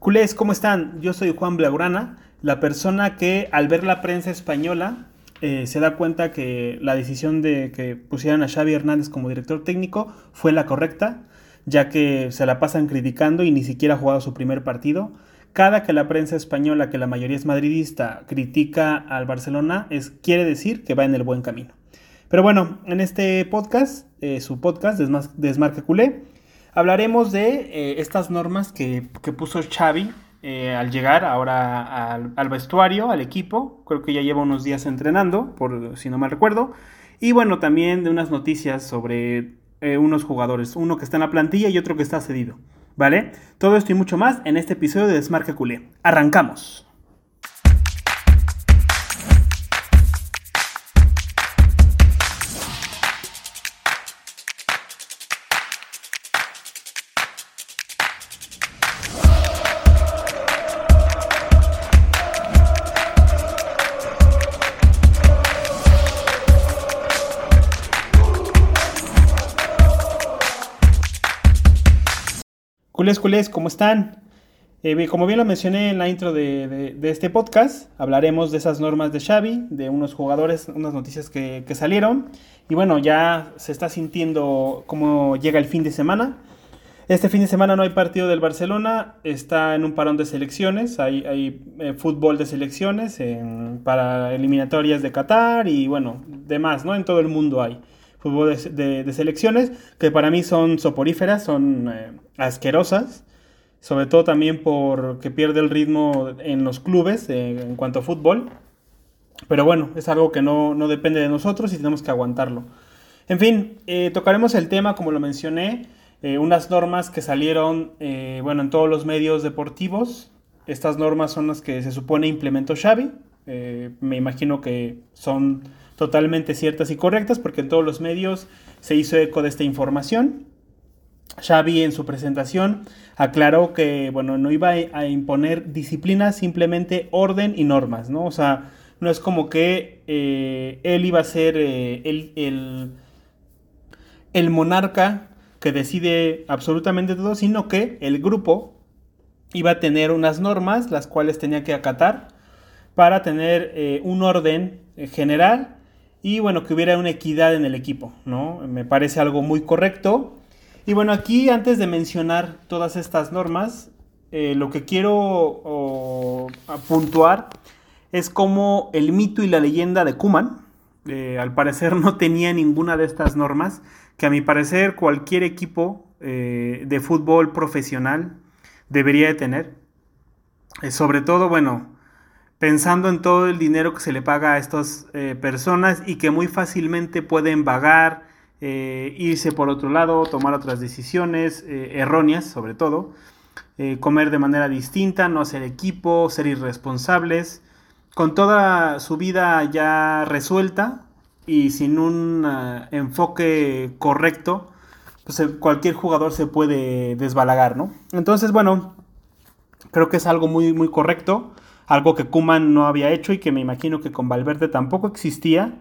Culés, ¿cómo están? Yo soy Juan Blaugrana, la persona que al ver la prensa española eh, se da cuenta que la decisión de que pusieran a Xavi Hernández como director técnico fue la correcta, ya que se la pasan criticando y ni siquiera ha jugado su primer partido. Cada que la prensa española, que la mayoría es madridista, critica al Barcelona, es, quiere decir que va en el buen camino. Pero bueno, en este podcast, eh, su podcast, Desmarca Culé, hablaremos de eh, estas normas que, puso Xavi eh, al llegar ahora al, vestuario, al equipo. Creo que ya lleva unos días entrenando, por si no mal recuerdo. Y bueno, también de unas noticias sobre unos jugadores, uno que está en la plantilla y otro que está cedido. ¿Vale? Todo esto y mucho más en este episodio de Desmarca Culé. Arrancamos. Culés, culés, ¿cómo están? Eh, como bien lo mencioné en la intro de, este podcast, hablaremos de esas normas de Xavi, de unos jugadores, unas noticias que, salieron. Y bueno, ya se está sintiendo cómo llega el fin de semana. Este fin de semana no hay partido del Barcelona, está en un parón de selecciones, hay, eh, fútbol de selecciones para eliminatorias de Qatar y bueno, demás, ¿no? En todo el mundo hay fútbol de, selecciones, que para mí son soporíferas, son eh, asquerosas, sobre todo también porque pierde el ritmo en los clubes eh, en cuanto a fútbol. Pero bueno, es algo que no, depende de nosotros y tenemos que aguantarlo. En fin, eh, tocaremos el tema, como lo mencioné, unas normas que salieron, bueno, en todos los medios deportivos. Estas normas son las que se supone implementó Xavi. me imagino que son totalmente ciertas y correctas porque en todos los medios se hizo eco de esta información. Xavi en su presentación aclaró que bueno, no iba a imponer disciplina, simplemente orden y normas, ¿no? O sea, no es como que eh, él iba a ser eh, el, el, monarca que decide absolutamente todo, sino que el grupo iba a tener unas normas las cuales tenía que acatar para tener eh, un orden general y bueno, que hubiera una equidad en el equipo, ¿no? Me parece algo muy correcto. Y bueno, aquí antes de mencionar todas estas normas, eh, lo que quiero puntuar es como el mito y la leyenda de Kuman, eh, al parecer no tenía ninguna de estas normas, que a mi parecer cualquier equipo eh, de fútbol profesional debería de tener. sobre todo, bueno, pensando en todo el dinero que se le paga a estas eh, personas y que muy fácilmente pueden vagar, eh, irse por otro lado, tomar otras decisiones eh, erróneas sobre todo, comer de manera distinta, no hacer equipo, ser irresponsables, con toda su vida ya resuelta y sin un enfoque correcto, pues cualquier jugador se puede desbalagar, ¿no? Entonces, bueno, creo que es algo muy, muy correcto algo que Kuman no había hecho y que me imagino que con Valverde tampoco existía.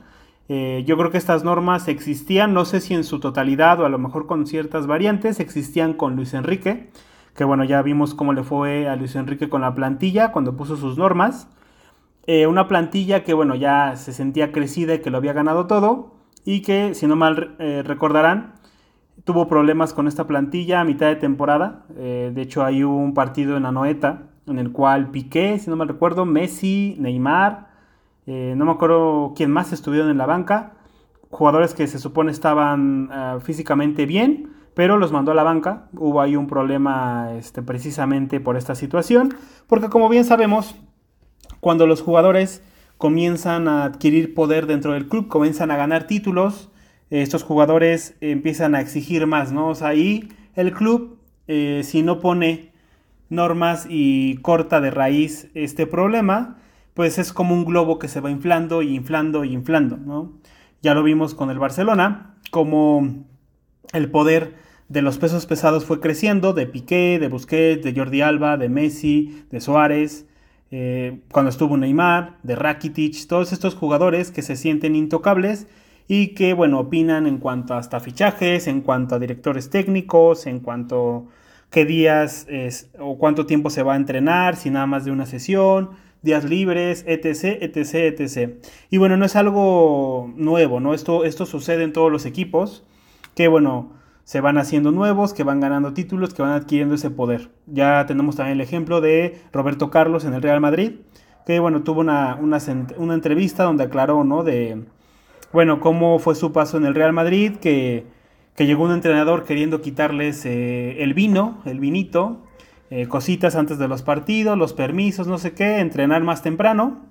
Eh, yo creo que estas normas existían, no sé si en su totalidad o a lo mejor con ciertas variantes, existían con Luis Enrique, que bueno, ya vimos cómo le fue a Luis Enrique con la plantilla cuando puso sus normas. Eh, una plantilla que bueno, ya se sentía crecida y que lo había ganado todo y que, si no mal eh, recordarán, tuvo problemas con esta plantilla a mitad de temporada. de hecho, hay un partido en Anoeta en el cual Piqué, si no me recuerdo, Messi, Neymar, eh, no me acuerdo quién más estuvieron en la banca, jugadores que se supone estaban eh, físicamente bien, pero los mandó a la banca. Hubo ahí un problema este, precisamente por esta situación, porque como bien sabemos, cuando los jugadores comienzan a adquirir poder dentro del club, comienzan a ganar títulos, estos jugadores empiezan a exigir más, ¿no? O sea, ahí el club, eh, si no pone normas y corta de raíz este problema, pues es como un globo que se va inflando y inflando y inflando, ¿no? Ya lo vimos con el Barcelona, como el poder de los pesos pesados fue creciendo, de Piqué, de Busquets, de Jordi Alba, de Messi, de Suárez, eh, cuando estuvo Neymar, de Rakitic, todos estos jugadores que se sienten intocables y que, bueno, opinan en cuanto hasta fichajes, en cuanto a directores técnicos, en cuanto qué días o cuánto tiempo se va a entrenar, si nada más de una sesión, días libres, etc, etc, etc. Y bueno, no es algo nuevo, ¿no? Esto, esto sucede en todos los equipos, que bueno, se van haciendo nuevos, que van ganando títulos, que van adquiriendo ese poder. Ya tenemos también el ejemplo de Roberto Carlos en el Real Madrid, que bueno, tuvo una, una entrevista donde aclaró, ¿no? De, bueno, cómo fue su paso en el Real Madrid, que, que llegó un entrenador queriendo quitarles eh, el vino, el vinito, eh, cositas antes de los partidos, los permisos, no sé qué, entrenar más temprano.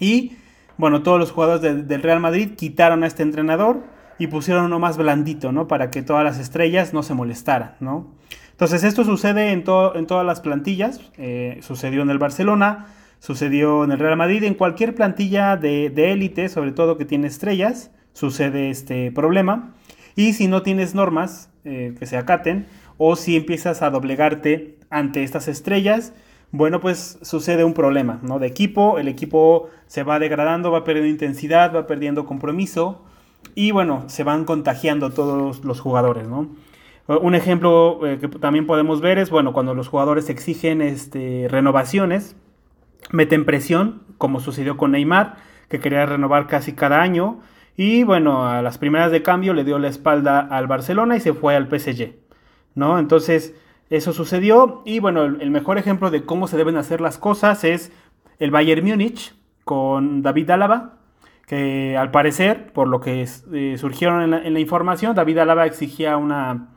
Y bueno, todos los jugadores del Real Madrid quitaron a este entrenador y pusieron uno más blandito, ¿no? Para que todas las estrellas no se molestaran, ¿no? Entonces esto sucede en, en todas las plantillas, eh, sucedió en el Barcelona, sucedió en el Real Madrid, en cualquier plantilla de élite, sobre todo que tiene estrellas, sucede este problema. Y si no tienes normas eh, que se acaten, o si empiezas a doblegarte ante estas estrellas, bueno, pues sucede un problema, ¿no? De equipo, el equipo se va degradando, va perdiendo intensidad, va perdiendo compromiso y bueno, se van contagiando todos los jugadores, ¿no? Un ejemplo eh, que también podemos ver es, bueno, cuando los jugadores exigen este, renovaciones, meten presión, como sucedió con Neymar, que quería renovar casi cada año. Y bueno, a las primeras de cambio le dio la espalda al Barcelona y se fue al PSG. ¿No? Entonces, eso sucedió. Y bueno, el, mejor ejemplo de cómo se deben hacer las cosas es el Bayern Múnich con David Álava. Que al parecer, por lo que eh, surgieron en la, información, David Álava exigía una.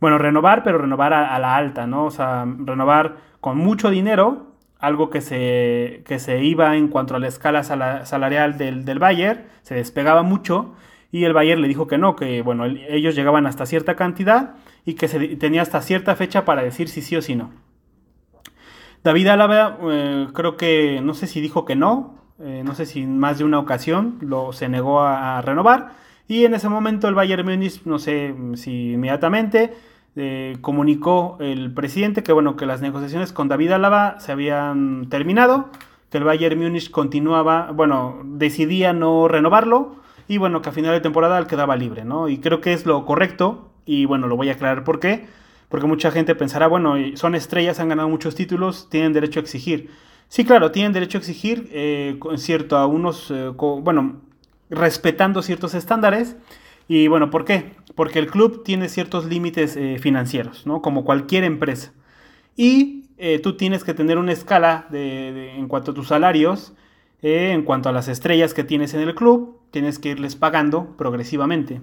Bueno, renovar, pero renovar a, a la alta, ¿no? O sea, renovar con mucho dinero algo que se, que se iba en cuanto a la escala salarial del, del se despegaba mucho y el Bayern le dijo que no, que bueno, ellos llegaban hasta cierta cantidad y que se tenía hasta cierta fecha para decir si sí o si no. David Álava eh, creo que, no sé si dijo que no, eh, no sé si más de una ocasión lo, se negó a, a renovar y en ese momento el Bayern Múnich, no sé si inmediatamente, eh, comunicó el presidente que bueno que las negociaciones con David Álava se habían terminado, que el Bayern Múnich continuaba, bueno, decidía no renovarlo y bueno, que a final de temporada él quedaba libre, ¿no? Y creo que es lo correcto y bueno, lo voy a aclarar por qué, porque mucha gente pensará, bueno, son estrellas, han ganado muchos títulos, tienen derecho a exigir. Sí, claro, tienen derecho a exigir, eh, cierto, a unos, eh, bueno, respetando ciertos estándares, y bueno, ¿por qué? Porque el club tiene ciertos límites eh, financieros. Como cualquier empresa. Y eh, tú tienes que tener una escala en cuanto a tus salarios, eh, en cuanto a las estrellas que tienes en el club, tienes que irles pagando progresivamente.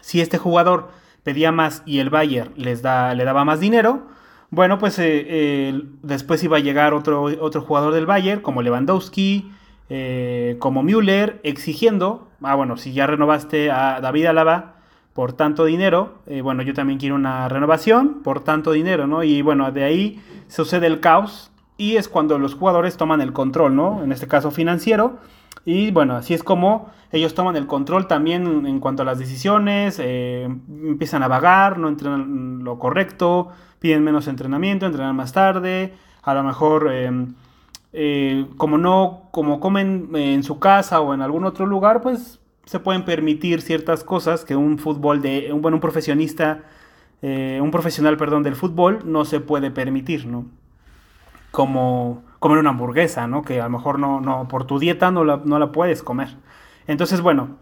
Si este jugador pedía más y el Bayern les da, le daba más dinero, bueno, pues después iba a llegar otro, otro jugador del Bayern, como Lewandowski, como Müller exigiendo, ah bueno, si ya renovaste a David Alaba por tanto dinero, eh, bueno, yo también quiero una renovación por tanto dinero, ¿no? Y bueno, de ahí sucede el caos y es cuando los jugadores toman el control, ¿no? En este caso financiero. Y bueno, así es como ellos toman el control también en cuanto a las decisiones, eh, empiezan a vagar, no entrenan lo correcto, piden menos entrenamiento, entrenan más tarde, a lo mejor eh, como no, como comen en su casa o en algún otro lugar, pues se pueden permitir ciertas cosas que un fútbol de, un, bueno, un profesionista, eh, un profesional, perdón, del fútbol no se puede permitir, ¿no? Como comer una hamburguesa, ¿no? Que a lo mejor no, no por tu dieta no la, no la puedes comer. Entonces, bueno,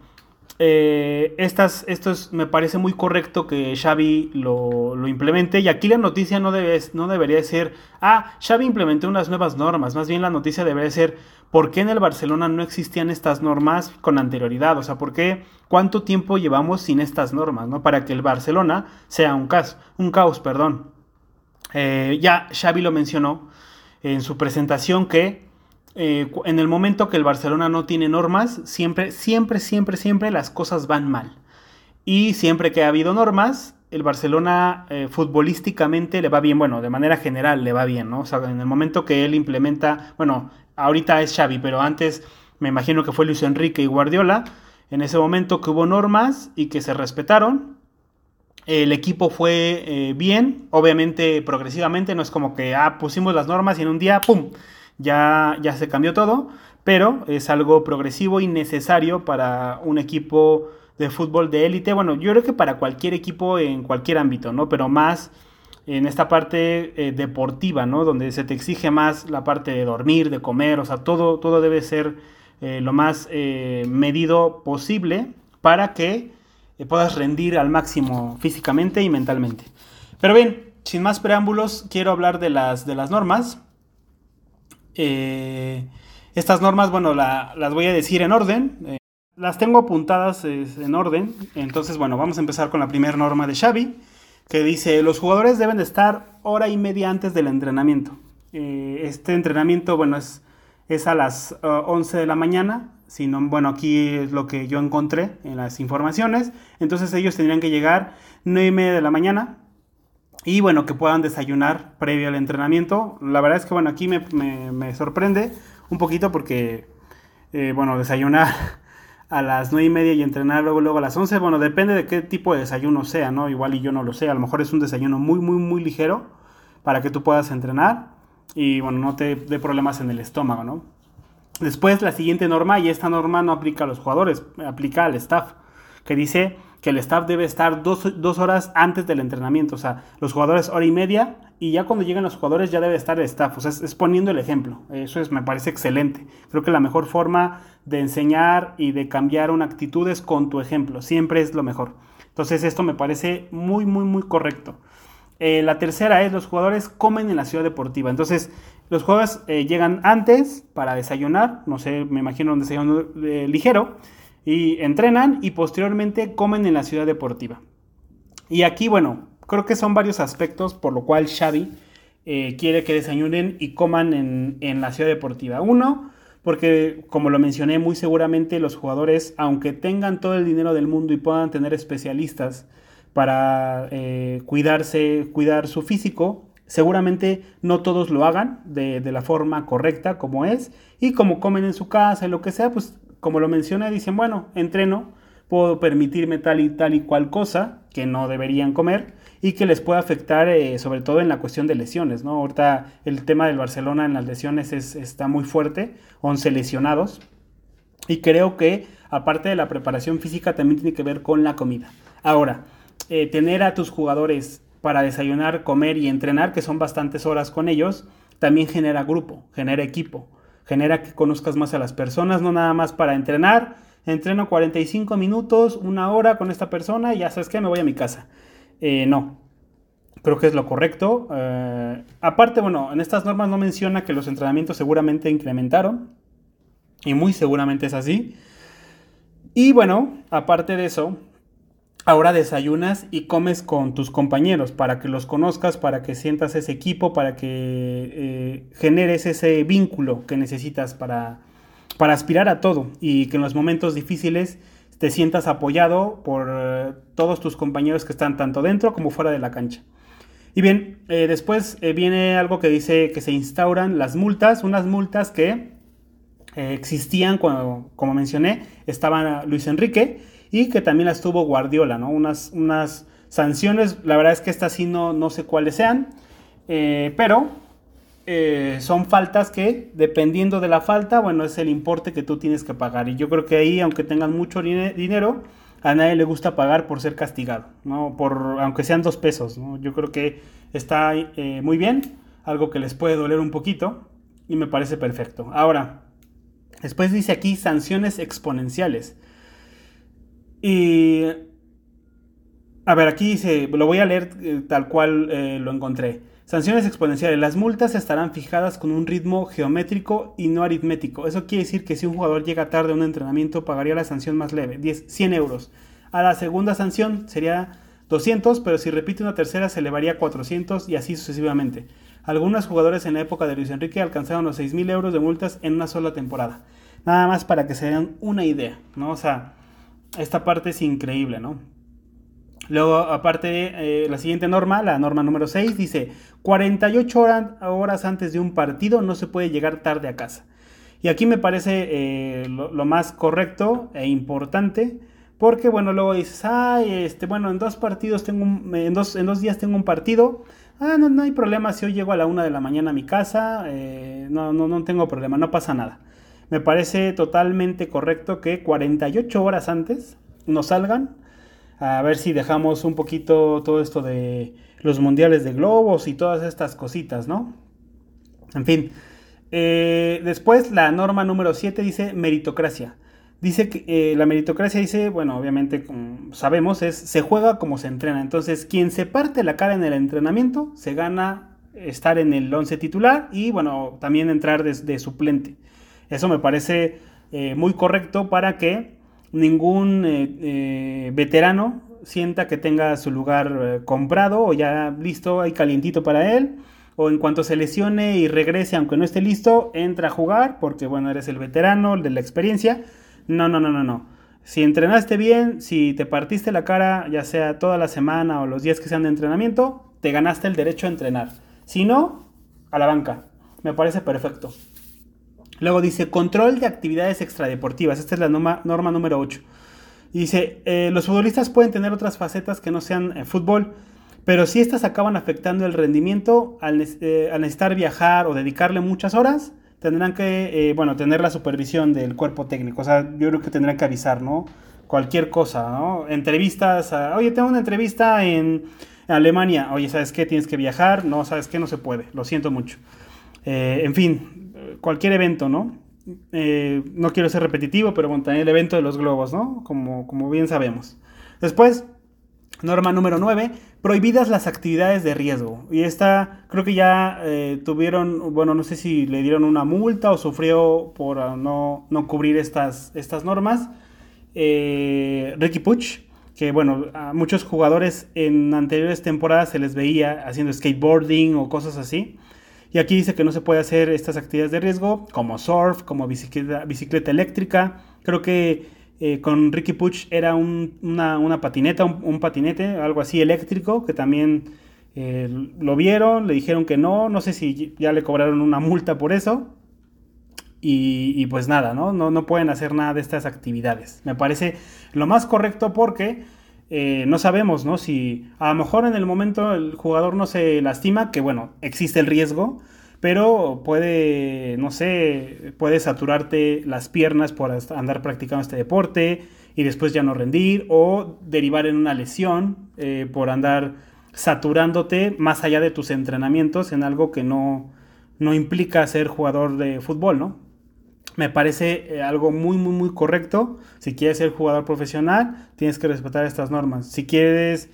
eh, estas, esto me parece muy correcto que Xavi lo, implemente. Y aquí la noticia no, debe, no debería ser, ah, Xavi implementó unas nuevas normas. Más bien la noticia debería ser, ¿por qué en el Barcelona no existían estas normas con anterioridad? O sea, ¿por qué, cuánto tiempo llevamos sin estas normas, ¿no? Para que el Barcelona sea un caos, un caos, perdón. Eh, ya Xavi lo mencionó en su presentación que eh, en el momento que el Barcelona no tiene normas, siempre, siempre, siempre, siempre las cosas van mal. Y siempre que ha habido normas, el Barcelona eh, futbolísticamente le va bien, bueno, de manera general le va bien, ¿no? O sea, en el momento que él implementa, bueno, ahorita es Xavi, pero antes me imagino que fue Luis Enrique y Guardiola, en ese momento que hubo normas y que se respetaron, el equipo fue eh, bien, obviamente progresivamente, no es como que, ah, pusimos las normas y en un día, ¡pum!, ya, ya se cambió todo, pero es algo progresivo y necesario para un equipo de fútbol de élite. Bueno, yo creo que para cualquier equipo en cualquier ámbito, ¿no? Pero más en esta parte eh, deportiva, ¿no? Donde se te exige más la parte de dormir, de comer, o sea, todo, todo debe ser eh, lo más eh, medido posible para que puedas rendir al máximo físicamente y mentalmente. Pero bien, sin más preámbulos, quiero hablar de las, de las normas. Estas normas, bueno, las voy a decir en orden. las tengo apuntadas en orden. Entonces, bueno, vamos a empezar con la primera norma de Xavi que dice, los jugadores deben de estar hora y media antes del entrenamiento. Eh, este entrenamiento, bueno, es, a las 11 uh, de la mañana, sino, bueno, aquí es lo que yo encontré en las informaciones. Entonces ellos tendrían que llegar 9 y media de la mañana y, bueno, que puedan desayunar previo al entrenamiento. La verdad es que, bueno, aquí me, me, sorprende un poquito porque, eh, bueno, desayunar a las 9 y media y entrenar luego, luego a las 11. Bueno, depende de qué tipo de desayuno sea, ¿no? Igual y yo no lo sé. A lo mejor es un desayuno muy, muy, muy ligero para que tú puedas entrenar y, bueno, no te dé problemas en el estómago, ¿no? Después la siguiente norma, y esta norma no aplica a los jugadores, aplica al staff, que dice que el staff debe estar dos, horas antes del entrenamiento. O sea, los jugadores hora y media y ya cuando lleguen los jugadores ya debe estar el staff. O sea, es, poniendo el ejemplo. Eso es, me parece excelente. Creo que la mejor forma de enseñar y de cambiar una actitud es con tu ejemplo. Siempre es lo mejor. Entonces esto me parece muy, muy, muy correcto. Eh, la tercera es los jugadores comen en la ciudad deportiva. Entonces, los jugadores eh, llegan antes para desayunar, no sé, me imagino un desayuno eh, ligero, y entrenan y posteriormente comen en la ciudad deportiva. Y aquí, bueno, creo que son varios aspectos por lo cual Xavi eh, quiere que desayunen y coman en, la ciudad deportiva. Uno, porque como lo mencioné muy seguramente los jugadores, aunque tengan todo el dinero del mundo y puedan tener especialistas para eh, cuidarse, cuidar su físico, seguramente no todos lo hagan de, de, la forma correcta como es y como comen en su casa y lo que sea, pues como lo menciona, dicen, bueno, entreno, puedo permitirme tal y tal y cual cosa que no deberían comer y que les puede afectar eh, sobre todo en la cuestión de lesiones, ¿no? Ahorita el tema del Barcelona en las lesiones es, está muy fuerte, 11 lesionados y creo que aparte de la preparación física también tiene que ver con la comida. Ahora, eh, tener a tus jugadores para desayunar, comer y entrenar, que son bastantes horas con ellos, también genera grupo, genera equipo genera que conozcas más a las personas, no nada más para entrenar. Entreno 45 minutos, una hora con esta persona y ya sabes que me voy a mi casa. Eh, no, creo que es lo correcto. Eh, aparte, bueno, en estas normas no menciona que los entrenamientos seguramente incrementaron. Y muy seguramente es así. Y bueno, aparte de eso, ahora desayunas y comes con tus compañeros para que los conozcas, para que sientas ese equipo, para que eh, generes ese vínculo que necesitas para, para aspirar a todo y que en los momentos difíciles te sientas apoyado por eh, todos tus compañeros que están tanto dentro como fuera de la cancha. Y bien, eh, después viene algo que dice que se instauran las multas, unas multas que existían cuando, como mencioné, estaba Luis Enrique y que también las tuvo Guardiola, ¿no? Unas, unas sanciones, la verdad es que estas sí no, no sé cuáles sean, eh, pero eh, son faltas que, dependiendo de la falta, bueno, es el importe que tú tienes que pagar. Y yo creo que ahí, aunque tengan mucho dinero, a nadie le gusta pagar por ser castigado, ¿no? Por, aunque sean dos pesos, ¿no? Yo creo que está eh, muy bien, algo que les puede doler un poquito y me parece perfecto. Ahora, después dice aquí sanciones exponenciales. Y... A ver, aquí dice, lo voy a leer eh, tal cual eh, lo encontré. Sanciones exponenciales. Las multas estarán fijadas con un ritmo geométrico y no aritmético. Eso quiere decir que si un jugador llega tarde a un entrenamiento, pagaría la sanción más leve, 10, 100 euros. A la segunda sanción sería 200, pero si repite una tercera se elevaría a 400 y así sucesivamente. Algunos jugadores en la época de Luis Enrique alcanzaron los 6.000 euros de multas en una sola temporada. Nada más para que se den una idea, ¿no? O sea, esta parte es increíble, ¿no? Luego, aparte, eh, la siguiente norma, la norma número 6, dice, 48 horas, antes de un partido no se puede llegar tarde a casa. Y aquí me parece eh, lo, más correcto e importante, porque, bueno, luego dices, ay, este, bueno, en dos partidos tengo en, dos, en dos días tengo un partido, ah, no, no hay problema si hoy llego a la una de la mañana a mi casa, eh, no, no, no tengo problema, no pasa nada me parece totalmente correcto que 48 horas antes nos salgan a ver si dejamos un poquito todo esto de los mundiales de globos y todas estas cositas, ¿no? En fin. Eh, después, la norma número 7 dice meritocracia. Dice que eh, la meritocracia dice, bueno, obviamente como sabemos, es se juega como se entrena. Entonces, quien se parte la cara en el entrenamiento, se gana estar en el 11 titular y, bueno, también entrar de, suplente. Eso me parece eh, muy correcto para que ningún veterano sienta que tenga su lugar comprado o ya listo, ahí calientito para él o en cuanto se lesione y regrese, aunque no esté listo, entra a jugar porque, bueno, eres el veterano, el de la experiencia. No, no, no, no, no. Si entrenaste bien, si te partiste la cara, ya sea toda la semana o los días que sean de entrenamiento, te ganaste el derecho a entrenar. Si no, a la banca. Me parece perfecto. Luego dice control de actividades extradeportivas. Esta es la norma, número 8. dice, eh, los futbolistas pueden tener otras facetas que no sean eh, fútbol pero si estas acaban afectando el rendimiento al, eh, necesitar viajar o dedicarle muchas horas, tendrán que, eh, bueno, tener la supervisión del cuerpo técnico. O sea, yo creo que tendrán que avisar, ¿no? Cualquier cosa. Entrevistas, oye, tengo una entrevista en Alemania, oye, ¿sabes qué? Tienes que viajar, no, ¿sabes qué? No se puede, lo siento mucho. En fin, cualquier evento, ¿no? no quiero ser repetitivo, pero bueno, también el evento de los globos, ¿no? Como, como bien sabemos. Después, Norma número 9, prohibidas las actividades de riesgo. Y esta creo que ya eh, tuvieron, bueno, no sé si le dieron una multa o sufrió por ah, no, no cubrir estas, estas normas. Eh, Ricky Puch, que bueno, a muchos jugadores en anteriores temporadas se les veía haciendo skateboarding o cosas así. Y aquí dice que no se puede hacer estas actividades de riesgo, como surf, como bicicleta, eléctrica. Creo que eh, con Ricky Puch era una, patineta, un, patinete, algo así eléctrico, que también eh, lo vieron, le dijeron que no, no sé si ya le cobraron una multa por eso. Y, pues nada, ¿no? ¿no? ¿no? pueden hacer nada de estas actividades. Me parece lo más correcto porque eh, no sabemos, ¿no? Si a lo mejor en el momento el jugador no se lastima, que bueno, existe el riesgo, pero puede, no sé, puede saturarte las piernas por andar practicando este deporte y después ya no rendir o derivar en una lesión eh, por andar saturándote más allá de tus entrenamientos en algo que no, no implica ser jugador de fútbol, ¿no? Me parece eh, algo muy, muy, muy correcto. Si quieres ser jugador profesional, tienes que respetar estas normas. Si quieres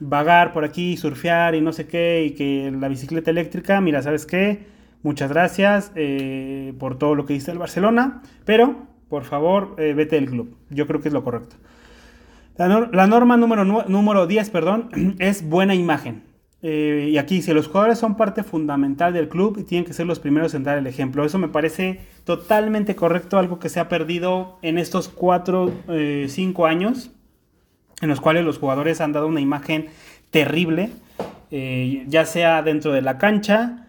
vagar por aquí, surfear y no sé qué, y que la bicicleta eléctrica, mira, ¿sabes qué? Muchas gracias eh, por todo lo que dice el Barcelona, pero por favor, eh, vete del club. Yo creo que es lo correcto. La, norma número, número 10 perdón, es buena imagen. Eh, y aquí dice, los jugadores son parte fundamental del club y tienen que ser los primeros en dar el ejemplo. Eso me parece totalmente correcto, algo que se ha perdido en estos 4, 5 años en los cuales los jugadores han dado una imagen terrible, eh, ya sea dentro de la cancha,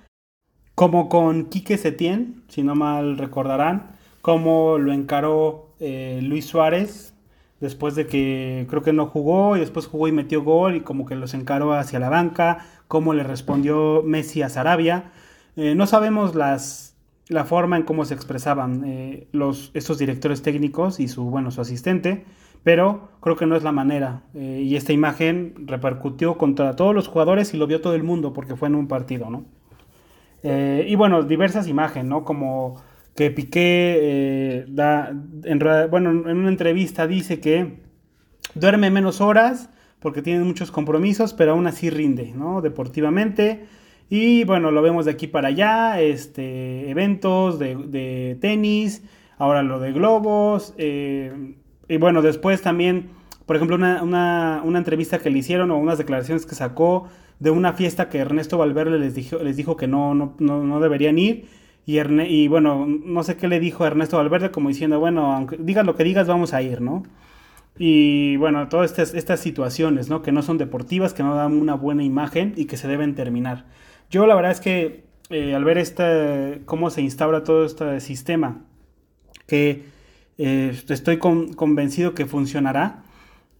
como con Quique Setién, si no mal recordarán, como lo encaró eh, Luis Suárez después de que creo que no jugó y después jugó y metió gol y como que los encaró hacia la banca, cómo le respondió Messi a Sarabia. Eh, no sabemos las, la forma en cómo se expresaban los, estos directores técnicos y su, bueno, su asistente pero creo que no es la manera. Eh, y esta imagen repercutió contra todos los jugadores y lo vio todo el mundo porque fue en un partido, ¿no? Eh, y bueno, diversas imágenes, ¿no? Como que Piqué eh, da, en, bueno, en una entrevista dice que duerme menos horas porque tiene muchos compromisos, pero aún así rinde, ¿no? Deportivamente. Y bueno, lo vemos de aquí para allá, este, eventos de, de tenis, ahora lo de globos, y bueno, después también, por ejemplo, una, entrevista que le hicieron o unas declaraciones que sacó de una fiesta que Ernesto Valverde les dijo, les dijo que no, no, no, deberían ir. Y, bueno, no sé qué le dijo Ernesto Valverde, como diciendo, bueno, aunque digas lo que digas, vamos a ir, ¿no? Y bueno, todas estas, estas situaciones, ¿no? Que no son deportivas, que no dan una buena imagen y que se deben terminar. Yo la verdad es que eh, al ver este, cómo se instaura todo este sistema, que eh, estoy convencido que funcionará.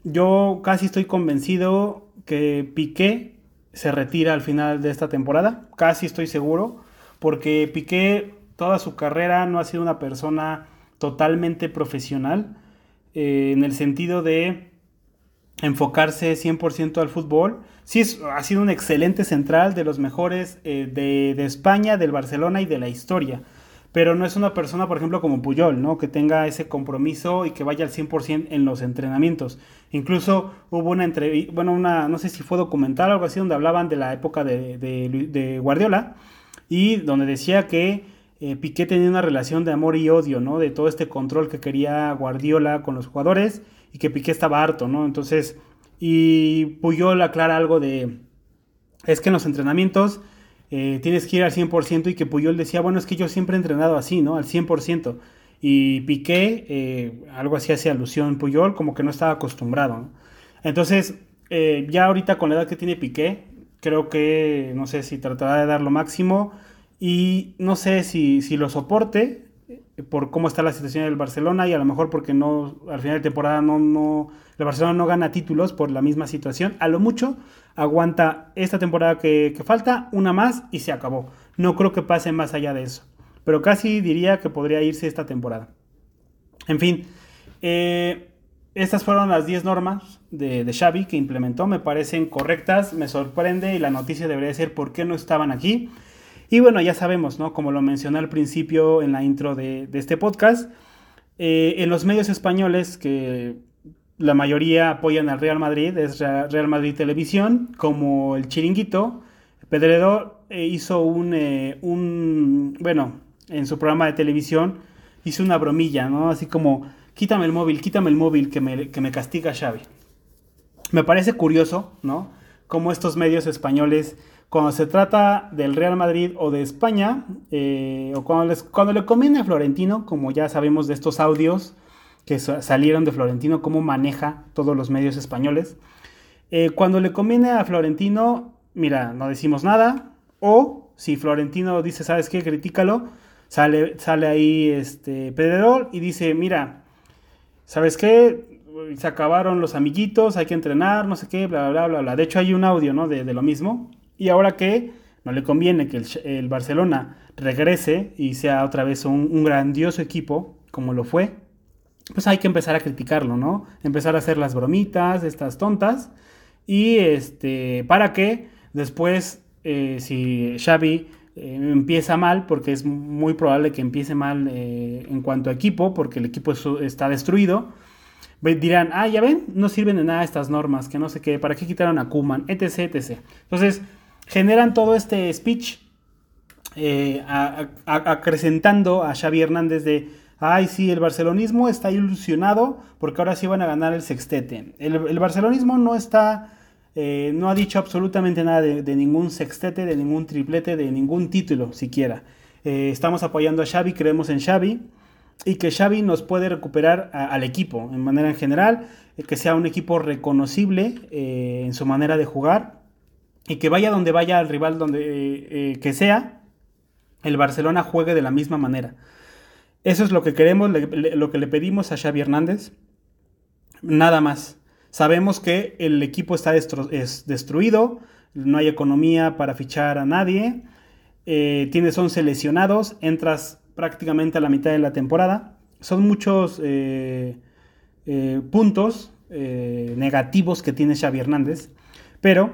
Yo casi estoy convencido que Piqué se retira al final de esta temporada. Casi estoy seguro. Porque Piqué toda su carrera no ha sido una persona totalmente profesional. Eh, en el sentido de enfocarse 100% al fútbol. Sí, ha sido un excelente central de los mejores eh, de, de, España, del Barcelona y de la historia. Pero no es una persona, por ejemplo, como Puyol, ¿no? Que tenga ese compromiso y que vaya al 100% en los entrenamientos. Incluso hubo una entrevista, bueno, una, no sé si fue documental o algo así, donde hablaban de la época de, de, Guardiola y donde decía que eh, Piqué tenía una relación de amor y odio, ¿no? De todo este control que quería Guardiola con los jugadores y que Piqué estaba harto, ¿no? Entonces, y Puyol aclara algo de, es que en los entrenamientos eh, tienes que ir al 100% y que Puyol decía, bueno, es que yo siempre he entrenado así, ¿no? Al 100%. Y Piqué, eh, algo así hace alusión Puyol, como que no estaba acostumbrado, ¿no? Entonces, ya ahorita con la edad que tiene Piqué, creo que, no sé si tratará de dar lo máximo y no sé si, si lo soporte, por cómo está la situación del Barcelona y a lo mejor porque no al final de temporada no, no el Barcelona no gana títulos por la misma situación. A lo mucho aguanta esta temporada que, falta, una más y se acabó. No creo que pase más allá de eso. Pero casi diría que podría irse esta temporada. En fin, eh, estas fueron las 10 normas de, Xavi que implementó. Me parecen correctas, me sorprende y la noticia debería ser por qué no estaban aquí. Y bueno, ya sabemos, ¿no? Como lo mencioné al principio en la intro de, este podcast, eh, en los medios españoles que la mayoría apoyan al Real Madrid, es Real Madrid Televisión, como el Chiringuito, Pedredor eh, hizo eh, un, bueno, en su programa de televisión hizo una bromilla, ¿no? Así como, quítame el móvil, quítame el móvil que me, que me castiga Xavi. Me parece curioso, ¿no? Cómo estos medios españoles cuando se trata del Real Madrid o de España, eh, o cuando, cuando le conviene a Florentino, como ya sabemos de estos audios que salieron de Florentino, cómo maneja todos los medios españoles, eh, cuando le conviene a Florentino, mira, no decimos nada, o si Florentino dice, ¿sabes qué? Critícalo, sale, sale ahí este Pedrerol y dice, mira, ¿sabes qué? Se acabaron los amiguitos, hay que entrenar, no sé qué, bla, bla, bla, bla. De hecho, hay un audio, ¿no? De, lo mismo. Y ahora que no le conviene que el, Barcelona regrese y sea otra vez un, grandioso equipo, como lo fue, pues hay que empezar a criticarlo, ¿no? Empezar a hacer las bromitas, estas tontas, y este, para que después, eh, si Xavi eh, empieza mal, porque es muy probable que empiece mal eh, en cuanto a equipo, porque el equipo está destruido, dirán, ah, ya ven, no sirven de nada estas normas, que no sé qué, ¿para qué quitaron a Kuman, etc, etc. Entonces, generan todo este speech eh, acrecentando a Xavi Hernández de, ay, sí, el barcelonismo está ilusionado porque ahora sí van a ganar el sextete. El, barcelonismo no está, eh, no ha dicho absolutamente nada de, ningún sextete, de ningún triplete, de ningún título siquiera. Eh, estamos apoyando a Xavi, creemos en Xavi y que Xavi nos puede recuperar al equipo en manera en general, que sea un equipo reconocible en su manera de jugar y que vaya donde vaya el rival donde eh, eh, que sea, el Barcelona juegue de la misma manera. Eso es lo que queremos, lo que le pedimos a Xavi Hernández. Nada más. Sabemos que el equipo está es destruido, no hay economía para fichar a nadie, eh, tienes 11 lesionados, entras prácticamente a la mitad de la temporada. Son muchos puntos negativos que tiene Xavi Hernández, pero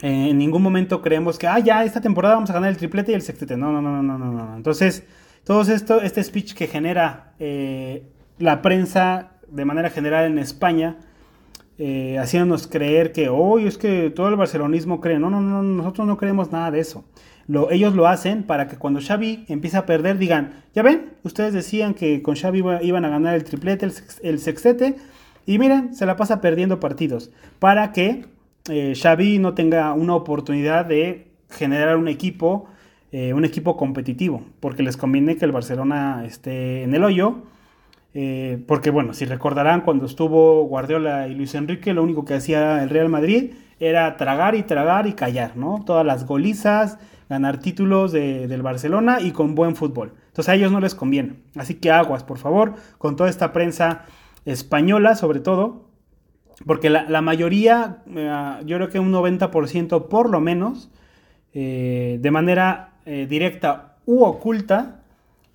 en ningún momento creemos que, ah, ya, esta temporada vamos a ganar el triplete y el sextete. No, no, no, no, no, no. Entonces, todo esto, este speech que genera eh, la prensa de manera general en España, eh, haciéndonos creer que, hoy es que todo el barcelonismo cree. No, no, no, nosotros no creemos nada de eso. Lo, ellos lo hacen para que cuando Xavi empiece a perder digan, ya ven, ustedes decían que con Xavi iban a ganar el triplete, el, el sextete, y miren, se la pasa perdiendo partidos. Para que eh, Xavi no tenga una oportunidad de generar un equipo, eh, un equipo competitivo, porque les conviene que el Barcelona esté en el hoyo. Eh, porque bueno, si recordarán cuando estuvo Guardiola y Luis Enrique, lo único que hacía el Real Madrid era tragar y tragar y callar, ¿no? Todas las golizas, ganar títulos del Barcelona y con buen fútbol. Entonces a ellos no les conviene. Así que aguas, por favor, con toda esta prensa española sobre todo, porque la, mayoría, eh, yo creo que un 90% por lo menos, eh, de manera directa u oculta,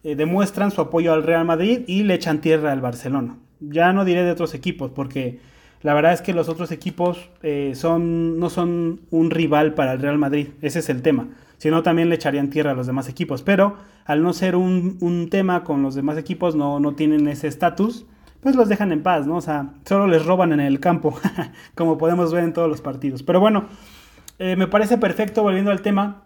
demuestran su apoyo al Real Madrid y le echan tierra al Barcelona. Ya no diré de otros equipos, porque la verdad es que los otros equipos eh, son, no son un rival para el Real Madrid, ese es el tema. Si no, también le echarían tierra a los demás equipos. Pero al no ser un, tema con los demás equipos, no, no tienen ese estatus, pues los dejan en paz, ¿no? O sea, solo les roban en el campo, como podemos ver en todos los partidos. Pero bueno, eh, me parece perfecto, volviendo al tema,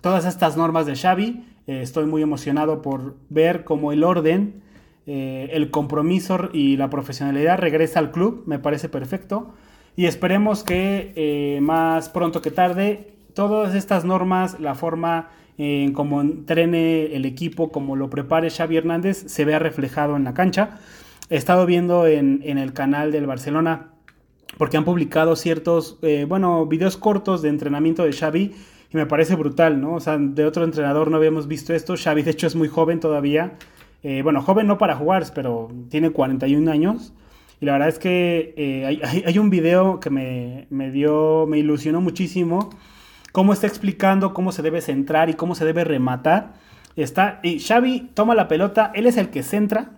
todas estas normas de Xavi. Eh, estoy muy emocionado por ver cómo el orden, eh, el compromiso y la profesionalidad regresa al club. Me parece perfecto. Y esperemos que más pronto que tarde todas estas normas, la forma en cómo entrene el equipo, cómo lo prepare Xavi Hernández, se vea reflejado en la cancha. He estado viendo en, el canal del Barcelona, porque han publicado ciertos, eh, bueno, videos cortos de entrenamiento de Xavi, y me parece brutal, ¿no? O sea, de otro entrenador no habíamos visto esto. Xavi, de hecho, es muy joven todavía. Eh, bueno, joven no para jugar, pero tiene 41 años. Y la verdad es que eh, hay, hay, un video que me, me dio, me ilusionó muchísimo cómo está explicando cómo se debe centrar y cómo se debe rematar. Está, y Xavi toma la pelota, él es el que centra.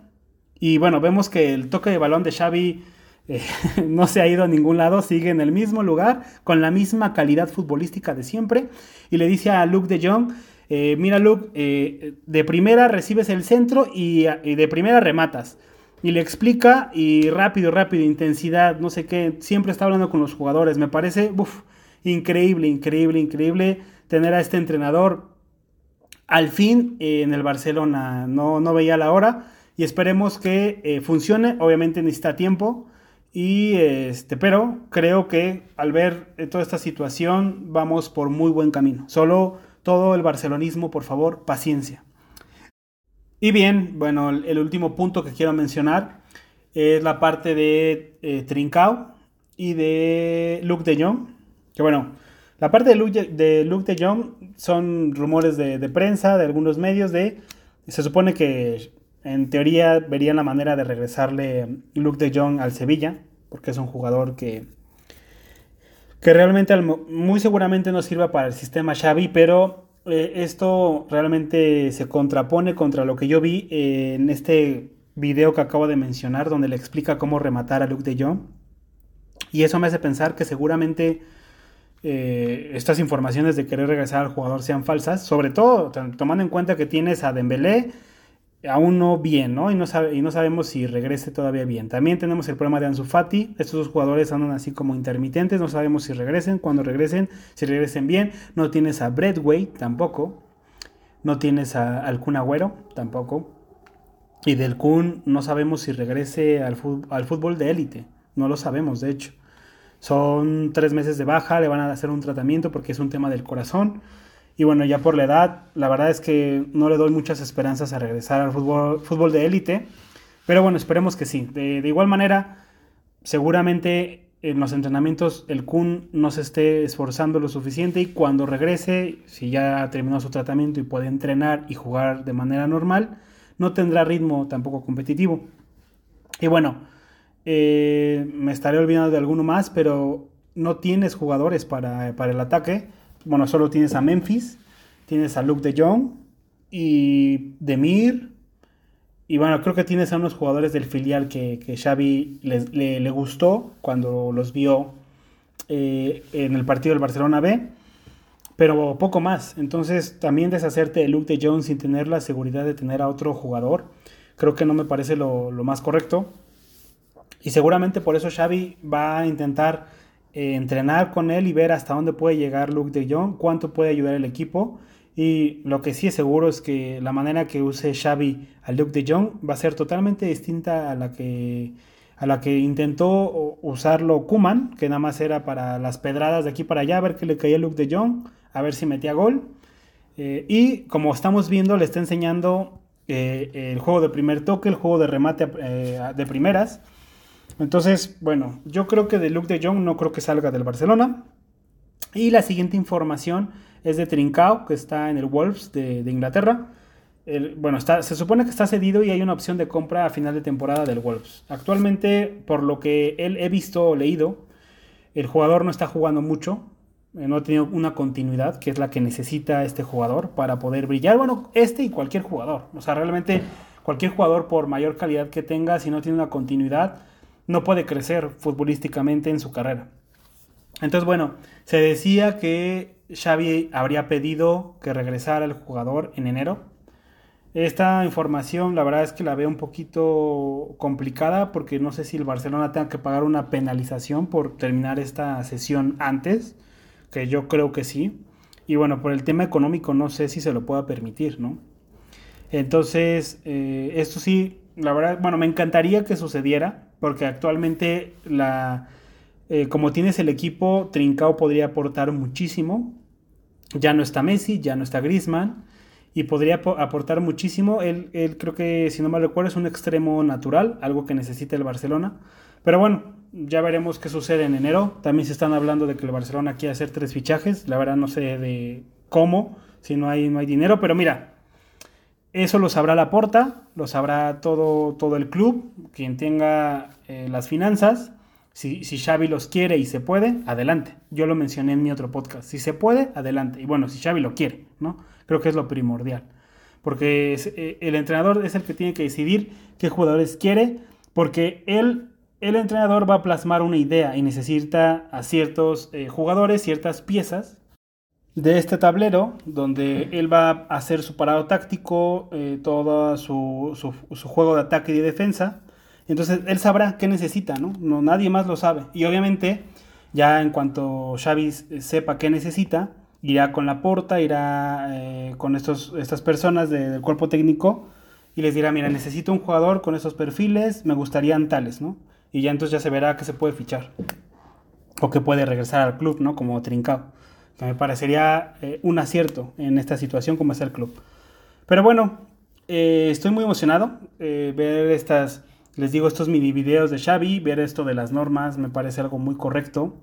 Y bueno, vemos que el toque de balón de Xavi eh, no se ha ido a ningún lado, sigue en el mismo lugar, con la misma calidad futbolística de siempre. Y le dice a Luke de Jong, eh, mira Luke, eh, de primera recibes el centro y, de primera rematas. Y le explica y rápido, rápido, intensidad, no sé qué, siempre está hablando con los jugadores. Me parece, increíble, increíble, increíble tener a este entrenador al fin en el Barcelona. No, no veía la hora y esperemos que funcione. Obviamente necesita tiempo. Y este, pero creo que al ver eh, toda esta situación vamos por muy buen camino. Solo todo el barcelonismo, por favor, paciencia. Y bien, bueno, el, último punto que quiero mencionar es la parte de Trincao y de Luke de Jong. Que bueno, la parte de, Luke de Jong son rumores de, prensa, de algunos medios, de... Se supone que en teoría verían la manera de regresarle Luke de Jong al Sevilla, porque es un jugador que, que realmente muy seguramente no sirva para el sistema Xavi, pero eh, esto realmente se contrapone contra lo que yo vi en este video que acabo de mencionar, donde le explica cómo rematar a Luke de Jong. Y eso me hace pensar que seguramente eh, estas informaciones de querer regresar al jugador sean falsas, sobre todo tomando en cuenta que tienes a Dembélé aún no bien, ¿no? Y no, sabe, y no sabemos si regrese todavía bien. También tenemos el problema de Ansu Fati, estos dos jugadores andan así como intermitentes, no sabemos si regresen, cuando regresen, si regresen bien. No tienes a Bradway tampoco, no tienes a, al Kun Agüero tampoco. Y del Kun no sabemos si regrese al al fútbol de élite, no lo sabemos de hecho. Son tres meses de baja, le van a hacer un tratamiento porque es un tema del corazón. Y bueno, ya por la edad, la verdad es que no le doy muchas esperanzas a regresar al fútbol, fútbol de élite. Pero bueno, esperemos que sí. De, igual manera, seguramente en los entrenamientos el Kun no se esté esforzando lo suficiente y cuando regrese, si ya terminó su tratamiento y puede entrenar y jugar de manera normal, no tendrá ritmo tampoco competitivo. Y bueno, eh, me estaré olvidando de alguno más, pero no tienes jugadores para, el ataque. Bueno, solo tienes a Memphis, tienes a Luke de Jong y Demir. Y bueno, creo que tienes a unos jugadores del filial que, que Xavi le, gustó cuando los vio eh, en el partido del Barcelona B. Pero poco más. Entonces, también deshacerte de Luke de Jong sin tener la seguridad de tener a otro jugador, creo que no me parece lo, lo más correcto. Y seguramente por eso Xavi va a intentar eh, entrenar con él y ver hasta dónde puede llegar Luke de Jong, cuánto puede ayudar el equipo. Y lo que sí es seguro es que la manera que use Xavi a Luke de Jong va a ser totalmente distinta a la que, a la que intentó usarlo Kuman, que nada más era para las pedradas de aquí para allá, a ver qué le caía Luke de Jong, a ver si metía gol. Eh, y como estamos viendo, le está enseñando eh, el juego de primer toque, el juego de remate de primeras. Entonces, bueno, yo creo que de Luke de Jong no creo que salga del Barcelona. Y la siguiente información es de Trincao, que está en el Wolves de, Inglaterra. bueno, se supone que está cedido y hay una opción de compra a final de temporada del Wolves. Actualmente, por lo que él he visto o leído, el jugador no está jugando mucho, eh, no ha tenido una continuidad, que es la que necesita este jugador para poder brillar. Bueno, este y cualquier jugador. O sea, realmente cualquier jugador, por mayor calidad que tenga, si no tiene una continuidad, no puede crecer futbolísticamente en su carrera. Entonces, bueno, se decía que Xavi habría pedido que regresara el jugador en enero. Esta información la verdad es que la veo un poquito complicada porque no sé si el Barcelona tenga que pagar una penalización por terminar esta sesión antes, que yo creo que sí. Y bueno, por el tema económico no sé si se lo pueda permitir, ¿no? Entonces, eh, esto sí, la verdad, bueno, me encantaría que sucediera, porque actualmente la, eh, como tienes el equipo, Trincao podría aportar muchísimo. Ya no está Messi, ya no está Griezmann, y podría aportar muchísimo. Él, él creo que, si no mal recuerdo, es un extremo natural, algo que necesita el Barcelona. Pero bueno, ya veremos qué sucede en enero. También se están hablando de que el Barcelona quiere hacer tres fichajes. La verdad no sé de cómo, si no hay, no hay dinero. Pero mira, eso lo sabrá la porta, lo sabrá todo, todo el club, quien tenga eh, las finanzas. Si, si, Xavi los quiere y se puede, adelante. Yo lo mencioné en mi otro podcast. Si se puede, adelante. Y bueno, si Xavi lo quiere, ¿no? Creo que es lo primordial. Porque eh, el entrenador es el que tiene que decidir qué jugadores quiere, porque él el entrenador va a plasmar una idea y necesita a ciertos eh, jugadores, ciertas piezas de este tablero, donde él va a hacer su parado táctico, eh, todo su, juego de ataque y de defensa. Entonces él sabrá qué necesita, ¿no? ¿no? Nadie más lo sabe. Y obviamente, ya en cuanto Xavi sepa qué necesita, irá con la porta, irá eh, con estos, estas personas del cuerpo técnico y les dirá, mira, necesito un jugador con esos perfiles, me gustarían tales, ¿no? y ya entonces ya se verá que se puede fichar o que puede regresar al club, ¿no? Como Trincao, que me parecería eh, un acierto en esta situación como es el club. Pero bueno, eh, estoy muy emocionado eh, ver estas, les digo, estos mini videos de Xavi, ver esto de las normas, me parece algo muy correcto,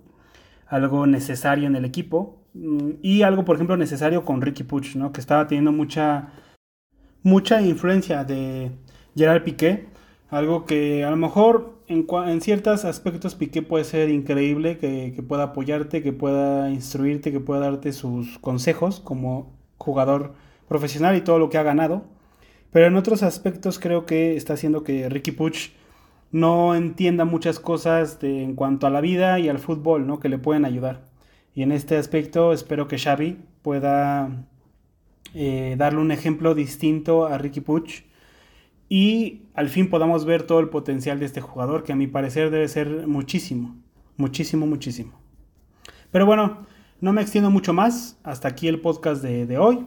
algo necesario en el equipo mm, y algo, por ejemplo, necesario con Ricky Puch, ¿no? Que estaba teniendo mucha, mucha influencia de Gerard Piqué, algo que a lo mejor en, ciertos aspectos Piqué puede ser increíble, que, pueda apoyarte, que pueda instruirte, que pueda darte sus consejos como jugador profesional y todo lo que ha ganado. Pero en otros aspectos creo que está haciendo que Ricky Puch no entienda muchas cosas en cuanto a la vida y al fútbol, ¿no? Que le pueden ayudar. Y en este aspecto espero que Xavi pueda eh, darle un ejemplo distinto a Ricky Puch y al fin podamos ver todo el potencial de este jugador, que a mi parecer debe ser muchísimo, muchísimo, muchísimo. Pero bueno, no me extiendo mucho más, hasta aquí el podcast de, hoy.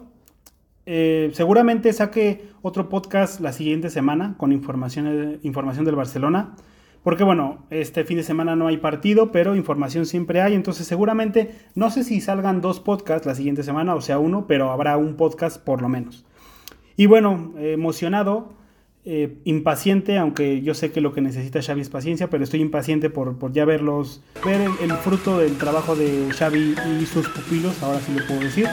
Eh, seguramente saque otro podcast la siguiente semana con información, información del Barcelona. Porque bueno, este fin de semana no hay partido, pero información siempre hay. Entonces seguramente, no sé si salgan dos podcasts la siguiente semana, o sea uno, pero habrá un podcast por lo menos. Y bueno, emocionado eh, impaciente, aunque yo sé que lo que necesita Xavi es paciencia, pero estoy impaciente por, ya verlos, ver el, fruto del trabajo de Xavi y sus pupilos, ahora sí lo puedo decir.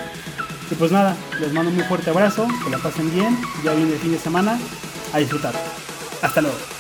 Y pues nada, les mando un muy fuerte abrazo, que la pasen bien, ya viene el fin de semana, a disfrutar. Hasta luego.